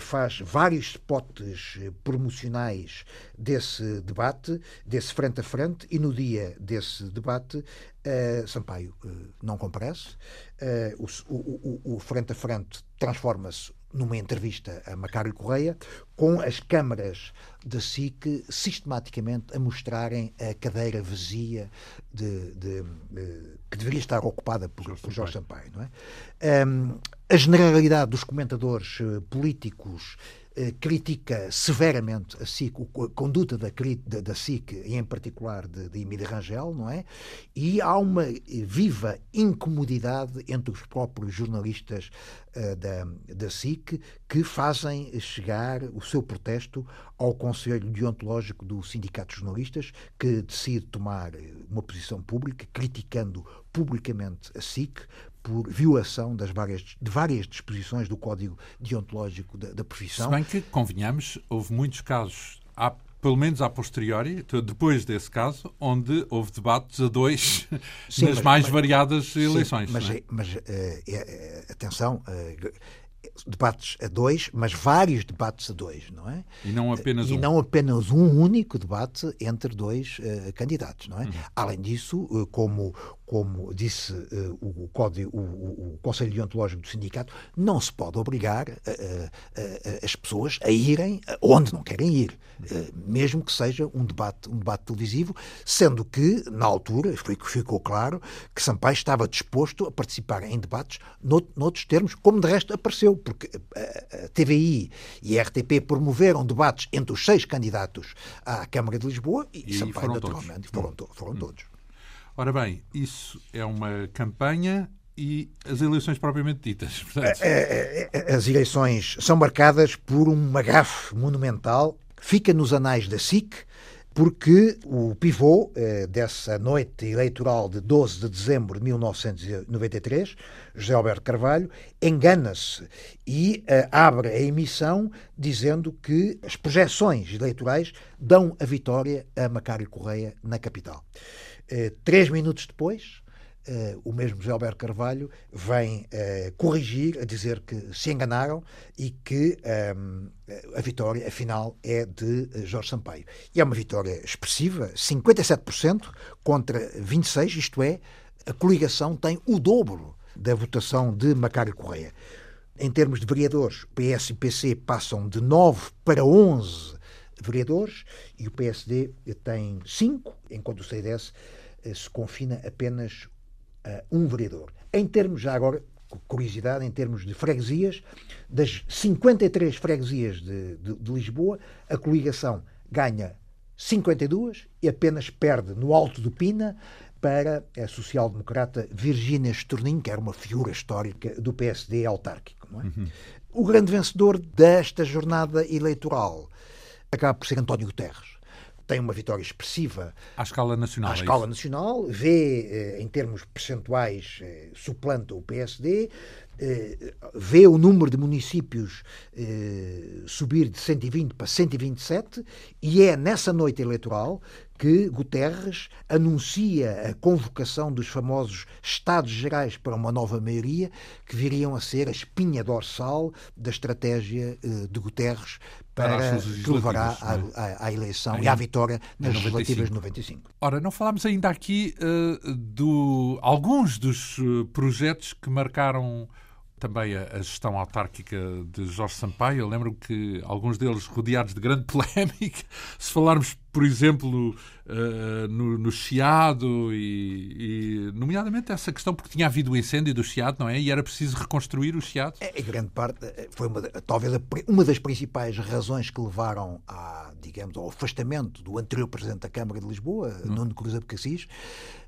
faz vários spots eh, promocionais desse debate, desse frente a frente, e no dia desse debate, eh, Sampaio eh, não comparece. Eh, o, o- o- frente a frente transforma-se numa entrevista a Macário Correia, com as câmaras da SIC sistematicamente a mostrarem a cadeira vazia de- de- de- que deveria estar ocupada por, por Jorge Sampaio. Não é? Hum, a generalidade dos comentadores eh, políticos eh, critica severamente a SIC, a conduta da, da, da SIC, e em particular de, de Emília Rangel, não é? E há uma viva incomodidade entre os próprios jornalistas eh, da, da SIC que fazem chegar o seu protesto ao Conselho Deontológico do Sindicato de Jornalistas, que decide tomar uma posição pública, criticando publicamente a SIC por violação das várias, de várias disposições do Código Deontológico da, da Se profissão. bem que, convenhamos, houve muitos casos, há, pelo menos a posteriori, depois desse caso, onde houve debates a dois Sim, nas mas- mais mas- variadas Sim, eleições. mas, é? é- mas, eh, é- atenção, eh, debates a dois, mas vários debates a dois, não é? E não apenas e um. não apenas um único debate entre dois eh, candidatos, não é? Uhum. Além disso, como como disse eh, o, código, o, o- Conselho Deontológico do Sindicato, não se pode obrigar eh, eh, as pessoas a irem onde não querem ir, mesmo que seja um debate, um debate televisivo, sendo que, na altura, foi que ficou claro que Sampaio estava disposto a participar em debates nout- noutros termos, como de resto apareceu, porque a, TVI e a RTP promoveram debates entre os seis candidatos à Câmara de Lisboa e, E Sampaio, foram todos. Hum. naturalmente, foram, foram todos. Ora bem, isso é uma campanha e as eleições propriamente ditas. Portanto, É, é, As eleições são marcadas por uma gafe monumental, fica nos anais da SIC, porque o pivô eh, dessa noite eleitoral de 12 de dezembro de 1993, José Alberto Carvalho, engana-se e eh, abre a emissão dizendo que as projeções eleitorais dão a vitória a Macário Correia na capital. Eh, três minutos depois, eh, o mesmo José Alberto Carvalho vem eh, corrigir, a dizer que se enganaram e que ehm, a vitória, afinal, é de Jorge Sampaio. E é uma vitória expressiva, 57% contra 26%, isto é, a coligação tem o dobro da votação de Macário Correia. Em termos de vereadores, PS e PC passam de 9 para 11 vereadores e o PSD tem 5, enquanto o CDS se confina apenas a um vereador. Em termos, já agora, curiosidade, em termos de freguesias, das 53 freguesias de, de- de Lisboa, a coligação ganha 52 e apenas perde no Alto do Pina para a social-democrata Virgínia Estorninho, que era uma figura histórica do PSD autárquico. É? O grande vencedor desta jornada eleitoral acaba por ser António Guterres. Tem uma vitória expressiva à escala nacional. à é escala isso? nacional, vê, eh, em termos percentuais, eh, suplanta o PSD, eh, vê o número de municípios subir de 120 para 127 e é nessa noite eleitoral que Guterres anuncia a convocação dos famosos Estados Gerais para uma nova maioria, que viriam a ser a espinha dorsal da estratégia eh, de Guterres para, que levará à, à, à eleição em, e à vitória nas legislativas de 95. Ora, não falámos ainda aqui uh, do alguns dos eh, projetos que marcaram também a, a, gestão autárquica de Jorge Sampaio. Eu lembro que alguns deles rodeados de grande polémica. Se falarmos, por exemplo, uh, no, no, Chiado, e, e, nomeadamente essa questão, porque tinha havido o incêndio do Chiado, não é? E era preciso reconstruir o Chiado. É, em grande parte, eh, foi uma, talvez uma das principais razões que levaram a, digamos, ao afastamento do anterior Presidente da Câmara de Lisboa, hum. Nuno Cruz Abcacis,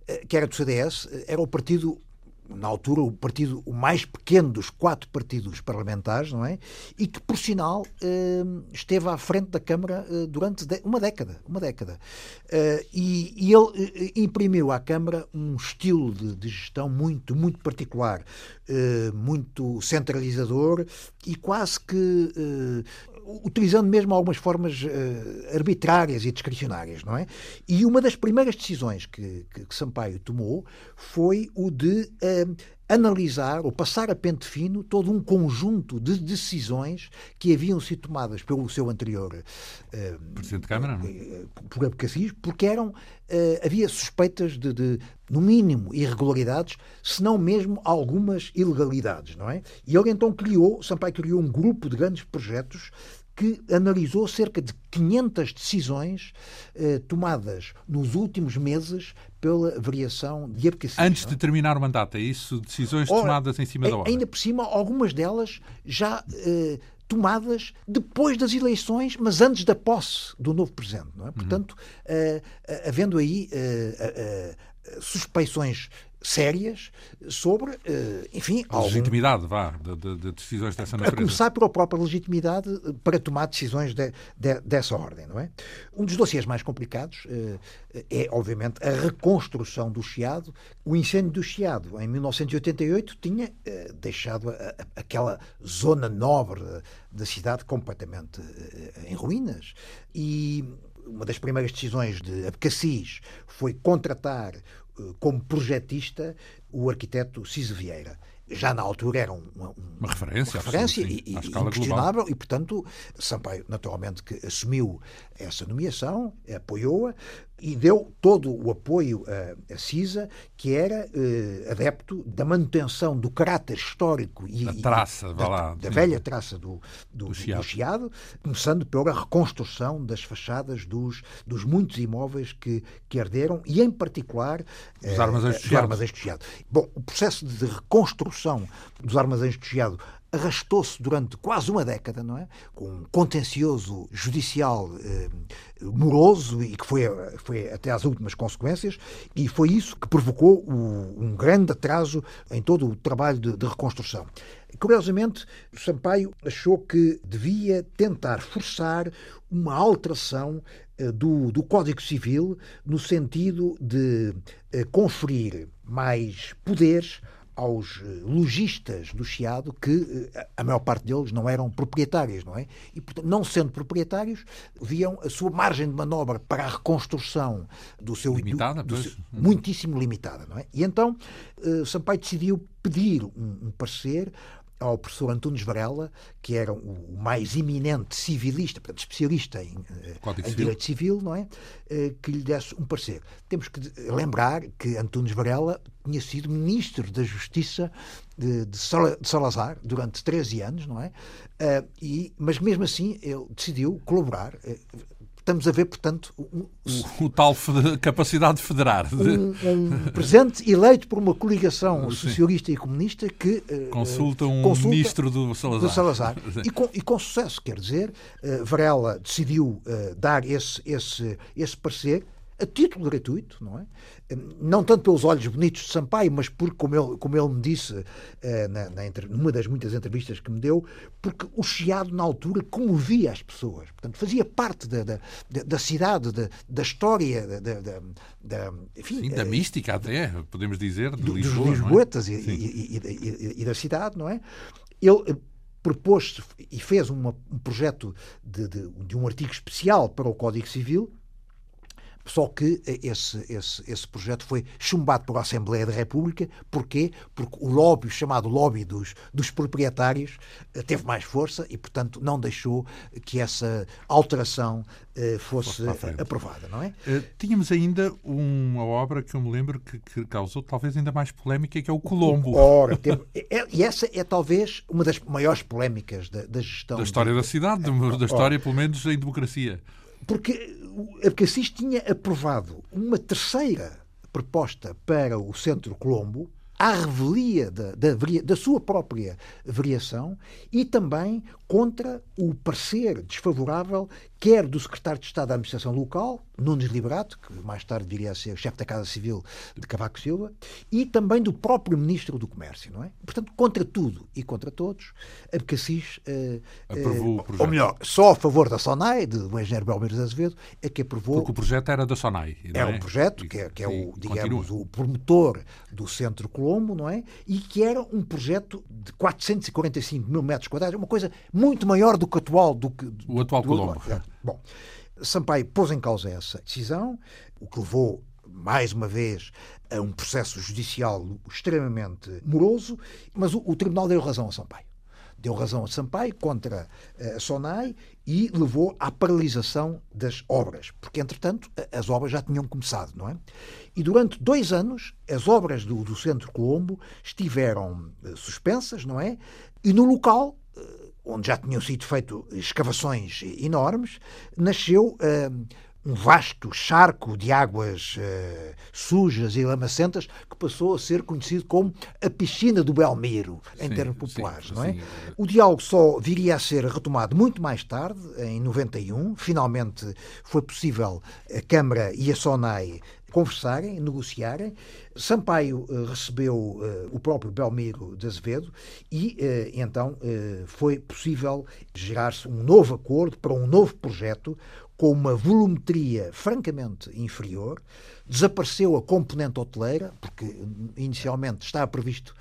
eh, que era do CDS, era o partido na altura, o partido o mais pequeno dos quatro partidos parlamentares, não é? E que, por sinal, eh, esteve à frente da Câmara eh, durante uma década. Uma década. Eh, e, ele imprimiu à Câmara um estilo de, gestão muito, muito particular, muito centralizador e quase que utilizando mesmo algumas formas arbitrárias e discricionárias, não é? E uma das primeiras decisões que, que, Sampaio tomou foi o de analisar ou passar a pente fino todo um conjunto de decisões que haviam sido tomadas pelo seu anterior uh, Presidente de Câmara, não? É? por Abcacis, porque eram havia suspeitas de, de, no mínimo, irregularidades, se não mesmo algumas ilegalidades, não é? E ele então criou, Sampaio criou um grupo de grandes projetos que analisou cerca de 500 decisões eh, tomadas nos últimos meses pela variação de Abcacis. Antes de terminar o mandato, é isso? Decisões Ora, tomadas em cima da hora? Ainda por cima, algumas delas já eh, tomadas depois das eleições, mas antes da posse do novo presidente. Não é? Uhum. Portanto, eh, eh, havendo aí eh, suspeições sérias sobre, eh, enfim... A legitimidade, vá, de, de, decisões dessa natureza. A começar pela própria legitimidade para tomar decisões de, de, dessa ordem, não é? Um dos dossiês mais complicados eh, é, obviamente, a reconstrução do Chiado. O incêndio do Chiado, em 1988, tinha eh, deixado a, a, aquela zona nobre da cidade completamente em ruínas. E uma das primeiras decisões de Abcacis foi contratar como projetista o arquiteto Ciso Vieira já na altura era uma, uma referência, uma referência sim, e, inquestionável e, portanto, Sampaio, naturalmente, que assumiu essa nomeação, apoiou-a e deu todo o apoio a, a CISA, que era eh, adepto da manutenção do caráter histórico e, da traça, e, da, lá, da velha traça do, do, do, chiado. do, chiado. começando pela reconstrução das fachadas dos, dos muitos imóveis que, que herderam e, em particular, dos eh, armazéns do chiado. Bom, o processo de reconstrução dos armazéns do chiado arrastou-se durante quase uma década, não é? Com um contencioso judicial eh, moroso e que foi, foi até às últimas consequências, e foi isso que provocou o, um grande atraso em todo o trabalho de, de reconstrução. Curiosamente, Sampaio achou que devia tentar forçar uma alteração eh, do, do Código Civil no sentido de eh, conferir mais poderes aos eh, lojistas do Chiado que eh, a maior parte deles não eram proprietários, não é? E, portanto, não sendo proprietários, viam a sua margem de manobra para a reconstrução do seu... Limitada, do, do seu, muitíssimo limitada, não é? E então uh, Sampaio decidiu pedir um, um parecer ao professor Antunes Varela, que era o mais eminente civilista, portanto, especialista em, eh, em direito civil, não é? Eh, que lhe desse um parecer. Temos que lembrar que Antunes Varela tinha sido ministro da Justiça de, de Salazar durante 13 anos, não é? Eh, e, mas mesmo assim ele decidiu colaborar estamos a ver, portanto, um, o, o, tal capacidade de federar. Um, um presidente eleito por uma coligação socialista e comunista que uh, consulta um consulta ministro do Salazar. Do Salazar. e, com, e, com, sucesso, quer dizer, uh, Varela decidiu uh, dar esse, esse, esse parecer a título gratuito, não é? Não tanto pelos olhos bonitos de Sampaio, mas porque, como ele, como ele me disse eh, na, na, numa das muitas entrevistas que me deu, porque o Chiado, na altura, comovia as pessoas. Portanto, fazia parte da, da, da cidade, da, da história, da, da, enfim, Sim, da eh, mística até, podemos dizer, de do, Lisboa, dos Lisboetas é? e, e, e, e, da cidade, não é? Ele eh, propôs e fez uma, um projeto de, de, de um artigo especial para o Código Civil, Só que esse, esse, esse projeto foi chumbado pela Assembleia da República. Porquê? Porque o lobby, chamado lobby dos, dos proprietários, teve mais força e, portanto, não deixou que essa alteração fosse aprovada, não é? Tínhamos ainda uma obra que eu me lembro que, que causou talvez ainda mais polémica, que é o Colombo. Ora, tem, é, e essa é talvez uma das maiores polémicas da, da gestão. Da história de, da cidade, da história, pelo menos, em democracia. Porque a Cassis tinha aprovado uma terceira proposta para o Centro Colombo, à revelia da, da, da, sua própria variação e também contra o parecer desfavorável quer do secretário de Estado da Administração Local, Nunes Liberato, que mais tarde viria a ser chefe da Casa Civil de Cavaco Silva, e também do próprio Ministro do Comércio, não é? Portanto, contra tudo e contra todos, a Cassis, uh, aprovou uh, o projeto. ou melhor, só a favor da SONAI, do engenheiro Belmiro Azevedo, é que aprovou... Porque o projeto era da SONAI, É um projeto que é, que é o, digamos, continua. o promotor do Centro Colombo, não é? E que era um projeto de 445 mil metros quadrados, uma coisa muito maior do que o atual. Do que, o atual do, Colombo. Do, bom, Sampaio pôs em causa essa decisão, o que levou, mais uma vez, a um processo judicial extremamente moroso, mas o, o Tribunal deu razão a Sampaio deu razão a Sampaio contra eh, a SONAI e levou à paralisação das obras, porque, entretanto, as obras já tinham começado, não é? E durante dois anos, as obras do, do Centro Colombo estiveram eh, suspensas, não é? E no local onde já tinham sido feitas escavações enormes, nasceu uh, um vasto charco de águas uh, sujas e lamacentas que passou a ser conhecido como a piscina do Belmiro, em sim, termos populares, sim, não é? Sim. O diálogo só viria a ser retomado muito mais tarde, em 91. Finalmente foi possível a Câmara e a SONAI conversarem, negociarem. Sampaio uh, recebeu uh, o próprio Belmiro de Azevedo e uh, então foi possível gerar-se um novo acordo para um novo projeto com uma volumetria francamente inferior. Desapareceu a componente hoteleira, porque inicialmente estava previsto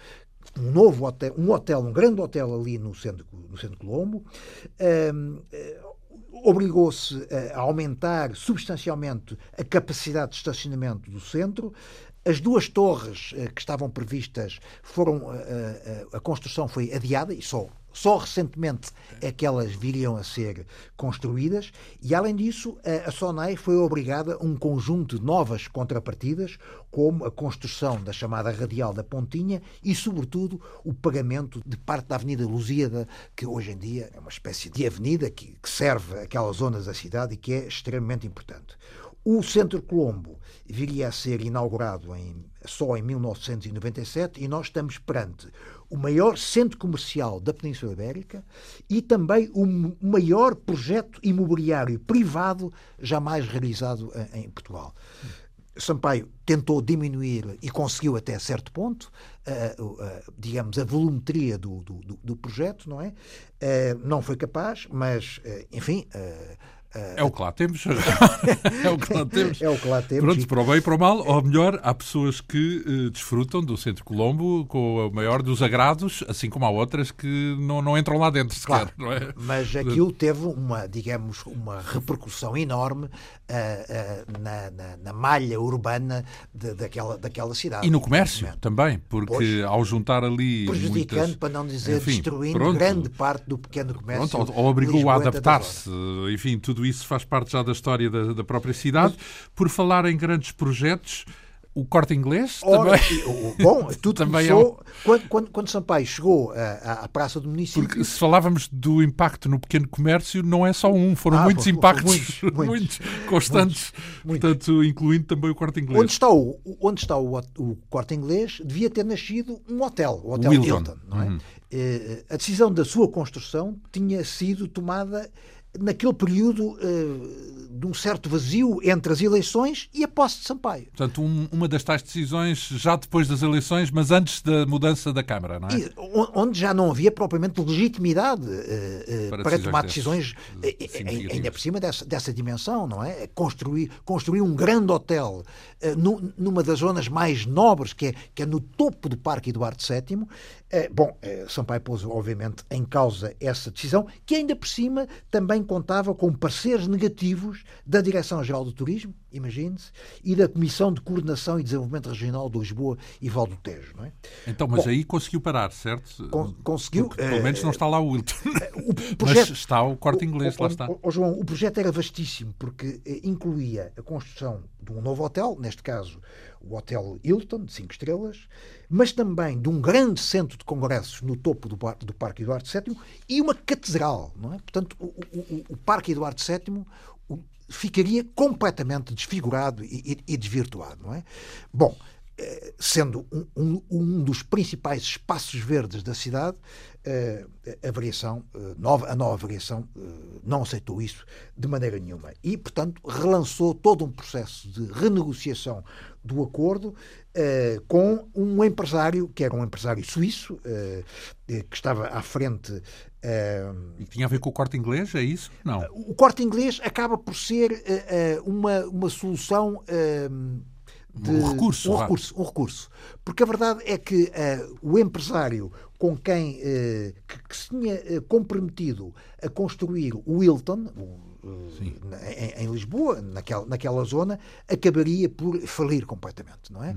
um novo hotel, um hotel, um grande hotel ali no centro, no centro Colombo obrigou-se a aumentar substancialmente a capacidade de estacionamento do centro. As duas torres eh, que estavam previstas foram. Eh, eh, a construção foi adiada e só só recentemente é que elas viriam a ser construídas e, além disso, a SONAI foi obrigada a um conjunto de novas contrapartidas, como a construção da chamada Radial da Pontinha e, sobretudo, o pagamento de parte da Avenida Lusíada, que hoje em dia é uma espécie de avenida que, serve aquelas zonas da cidade e que é extremamente importante. O Centro Colombo viria a ser inaugurado em, só em 1997 e nós estamos perante o maior centro comercial da Península Ibérica e também o maior projeto imobiliário privado jamais realizado em Portugal. Sampaio tentou diminuir e conseguiu até certo ponto, uh, uh, digamos, a volumetria do, do, do, projeto, não é? Uh, não foi capaz, mas, enfim é o que lá temos. é o que lá temos. É o que lá temos. Pronto, para o bem e para o mal, ou melhor, há pessoas que uh, desfrutam do Centro Colombo com o maior dos agrados, assim como há outras que não, não entram lá dentro sequer. Claro, é? Mas aquilo teve uma, digamos, uma repercussão enorme uh, uh, na, na, na, malha urbana de, daquela, daquela cidade. E no comércio também, porque pois, ao juntar ali. Prejudicando, muitas... para não dizer enfim, destruindo pronto, grande parte do pequeno comércio. Pronto, ou, ou obrigou a adaptar-se, enfim, tudo tudo isso faz parte já da história da, da própria cidade. Por falar em grandes projetos, o corte inglês Ora, também. Bom, tudo também começou é um... quando, quando, quando Sampaio chegou à, à Praça do Município. Porque se falávamos do impacto no pequeno comércio, não é só um, foram ah, muitos impactos, muitos, muitos, constantes, muitos, portanto, incluindo também o corte inglês. Onde está o, onde está o, o corte inglês, devia ter nascido um hotel, o Hotel Wilton. Hilton. Não é? Uhum. Eh, a decisão da sua construção tinha sido tomada naquele período uh, de um certo vazio entre as eleições e a posse de Sampaio. Portanto, um, uma das tais decisões já depois das eleições, mas antes da mudança da Câmara, não é? E, onde já não havia propriamente legitimidade uh, uh, para, para tomar decisões, ainda por cima dessa, dessa dimensão, não é? Construir, construir um grande hotel numa das zonas mais nobres, que é, que é no topo do Parque Eduardo VII. Bom, Sampaio pôs, obviamente, em causa essa decisão, que ainda por cima também contava com pareceres negativos da Direção-Geral do Turismo, imagine-se, e da Comissão de Coordenação e Desenvolvimento Regional de Lisboa e Val do Tejo. Não é? Então, mas Bom, aí conseguiu parar, certo? Con conseguiu. Porque, pelo menos não está lá o Wilton. O projeto, mas está o corte inglês, o, lá está. O, João, o projeto era vastíssimo, porque incluía a construção de um novo hotel, neste caso o Hotel Hilton, de 5 estrelas, mas também de um grande centro de congressos no topo do, do Parque Eduardo VII e uma catedral. Não é? Portanto, o, o, o Parque Eduardo VII ficaria completamente desfigurado e, e, e desvirtuado. Não é? Bom, sendo um, um, um, dos principais espaços verdes da cidade, eh, a variação, eh, nova, a nova variação não aceitou isso de maneira nenhuma. E, portanto, relançou todo um processo de renegociação do acordo com um empresário, que era um empresário suíço, que estava à frente e tinha a ver com o corte inglês, é isso? Não. O corte inglês acaba por ser uma, uma solução de um recurso, um recurso, um recurso. Porque a verdade é que uh, o empresário com quem uh, que, que, se tinha uh, comprometido a construir o Wilton em, em, Lisboa, naquela, naquela zona, acabaria por falir completamente, não é?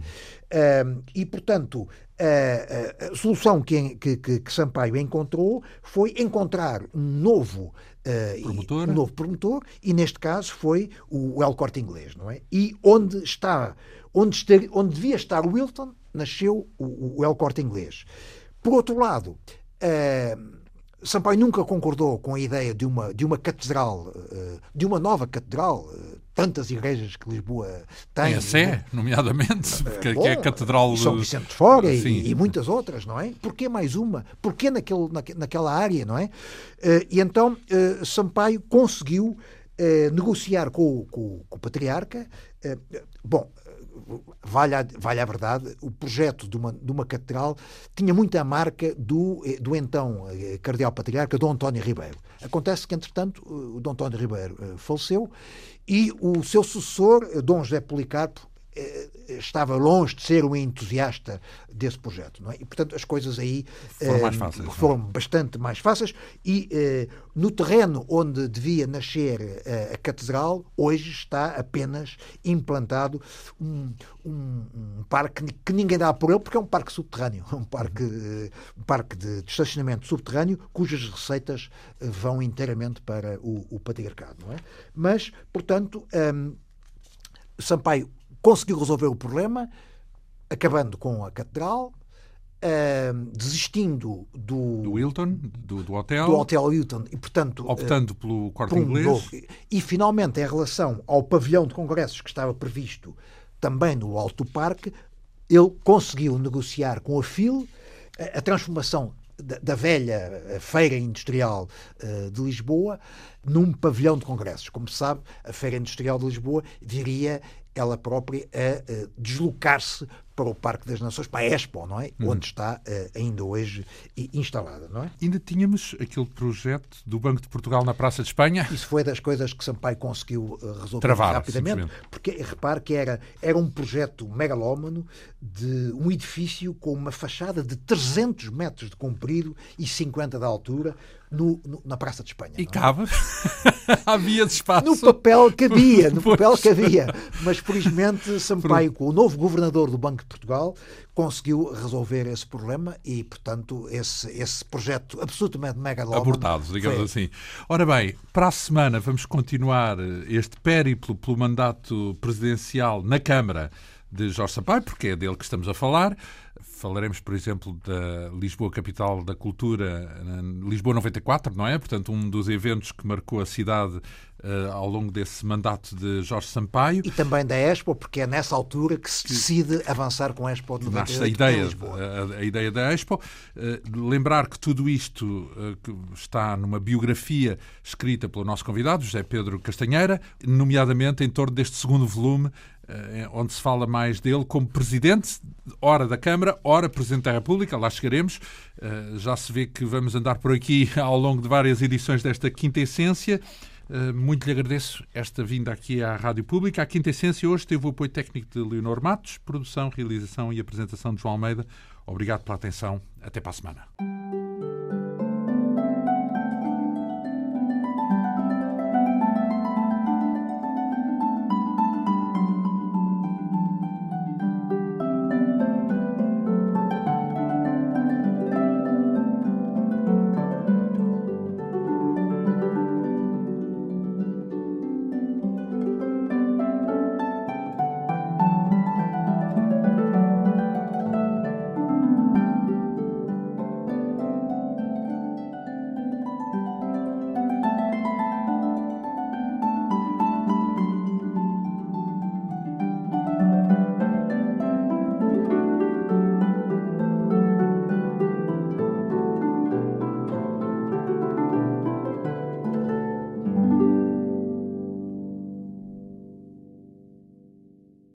Hum. e portanto a, a, solução que, que, que, Sampaio encontrou foi encontrar um novo promotor. um novo promotor e neste caso foi o El Corte Inglês, não é? E onde está Onde, estar, onde devia estar o Wilton, nasceu o, o El Corte Inglês. Por outro lado, uh, Sampaio nunca concordou com a ideia de uma, de uma catedral, uh, de uma nova catedral, uh, tantas igrejas que Lisboa tem. Tem a Sé, nomeadamente, porque Bom, é a catedral... São Vicente de Fora e, e, muitas outras, não é? Porquê mais uma? Porquê naquele, naquela área, não é? e então Sampaio conseguiu negociar com, com, com o patriarca. bom, vale a, vale a verdade, o projeto de uma, de uma catedral tinha muita marca do, eh, do então eh, cardeal patriarca Dom António Ribeiro. Acontece que, entretanto, o Dom António Ribeiro eh, faleceu e o seu sucessor, Dom José Policarpo, eh, estava longe de ser um entusiasta desse projeto. Não é? E, portanto, as coisas aí foram, mais eh, fáceis, é? foram bastante mais fáceis. E eh, no terreno onde devia nascer a catedral, hoje está apenas implantado um, um, um, parque que ninguém dá por ele, porque é um parque subterrâneo, um parque, um parque de, de estacionamento subterrâneo, cujas receitas vão inteiramente para o, o patriarcado. Não é? Mas, portanto, um, Sampaio conseguiu resolver o problema, acabando com a catedral, uh, desistindo do, do Hilton, do, do, hotel, do hotel Hilton e portanto optando uh, pelo quarto um inglês. novo, e finalmente em relação ao pavilhão de congressos que estava previsto também no Alto Parque, ele conseguiu negociar com a FIL a, a transformação da, da, velha feira industrial uh, de Lisboa num pavilhão de congressos. Como se sabe, a feira industrial de Lisboa viria ela própria a, deslocar-se para o Parque das Nações, para a Expo, não é? Uhum. Onde está uh, ainda hoje instalada, não é? Ainda tínhamos aquele projeto do Banco de Portugal na Praça de Espanha. Isso foi das coisas que Sampaio conseguiu uh, resolver Travar, rapidamente, porque repare que era, era um projeto megalómano de um edifício com uma fachada de 300 metros de comprido e 50 de altura, no, no, na Praça de Espanha. E é? cabe? Havia espaço? No papel cabia, no papel cabia. Mas, felizmente, Sampaio, com o novo governador do Banco de Portugal, conseguiu resolver esse problema e, portanto, esse, esse projeto absolutamente megalómano... Abortado, digamos foi. assim. Ora bem, para a semana vamos continuar este périplo pelo mandato presidencial na Câmara de Jorge Sampaio, porque é dele que estamos a falar. Falaremos, por exemplo, da Lisboa Capital da Cultura, Lisboa 94, não é? Portanto, um dos eventos que marcou a cidade uh, ao longo desse mandato de Jorge Sampaio. E também da Expo, porque é nessa altura que se decide avançar com a Expo de 98 a ideia, a, a, ideia da Expo. Uh, lembrar que tudo isto uh, que está numa biografia escrita pelo nosso convidado, José Pedro Castanheira, nomeadamente em torno deste segundo volume, onde se fala mais dele como presidente, ora da Câmara, ora presidente da República, lá chegaremos. Eh, já se vê que vamos andar por aqui ao longo de várias edições desta Quinta Essência. Eh, muito lhe agradeço esta vinda aqui à Rádio Pública. A Quinta Essência hoje teve o apoio técnico de Leonor Matos, produção, realização e apresentação de João Almeida. Obrigado pela atenção. Até para a semana.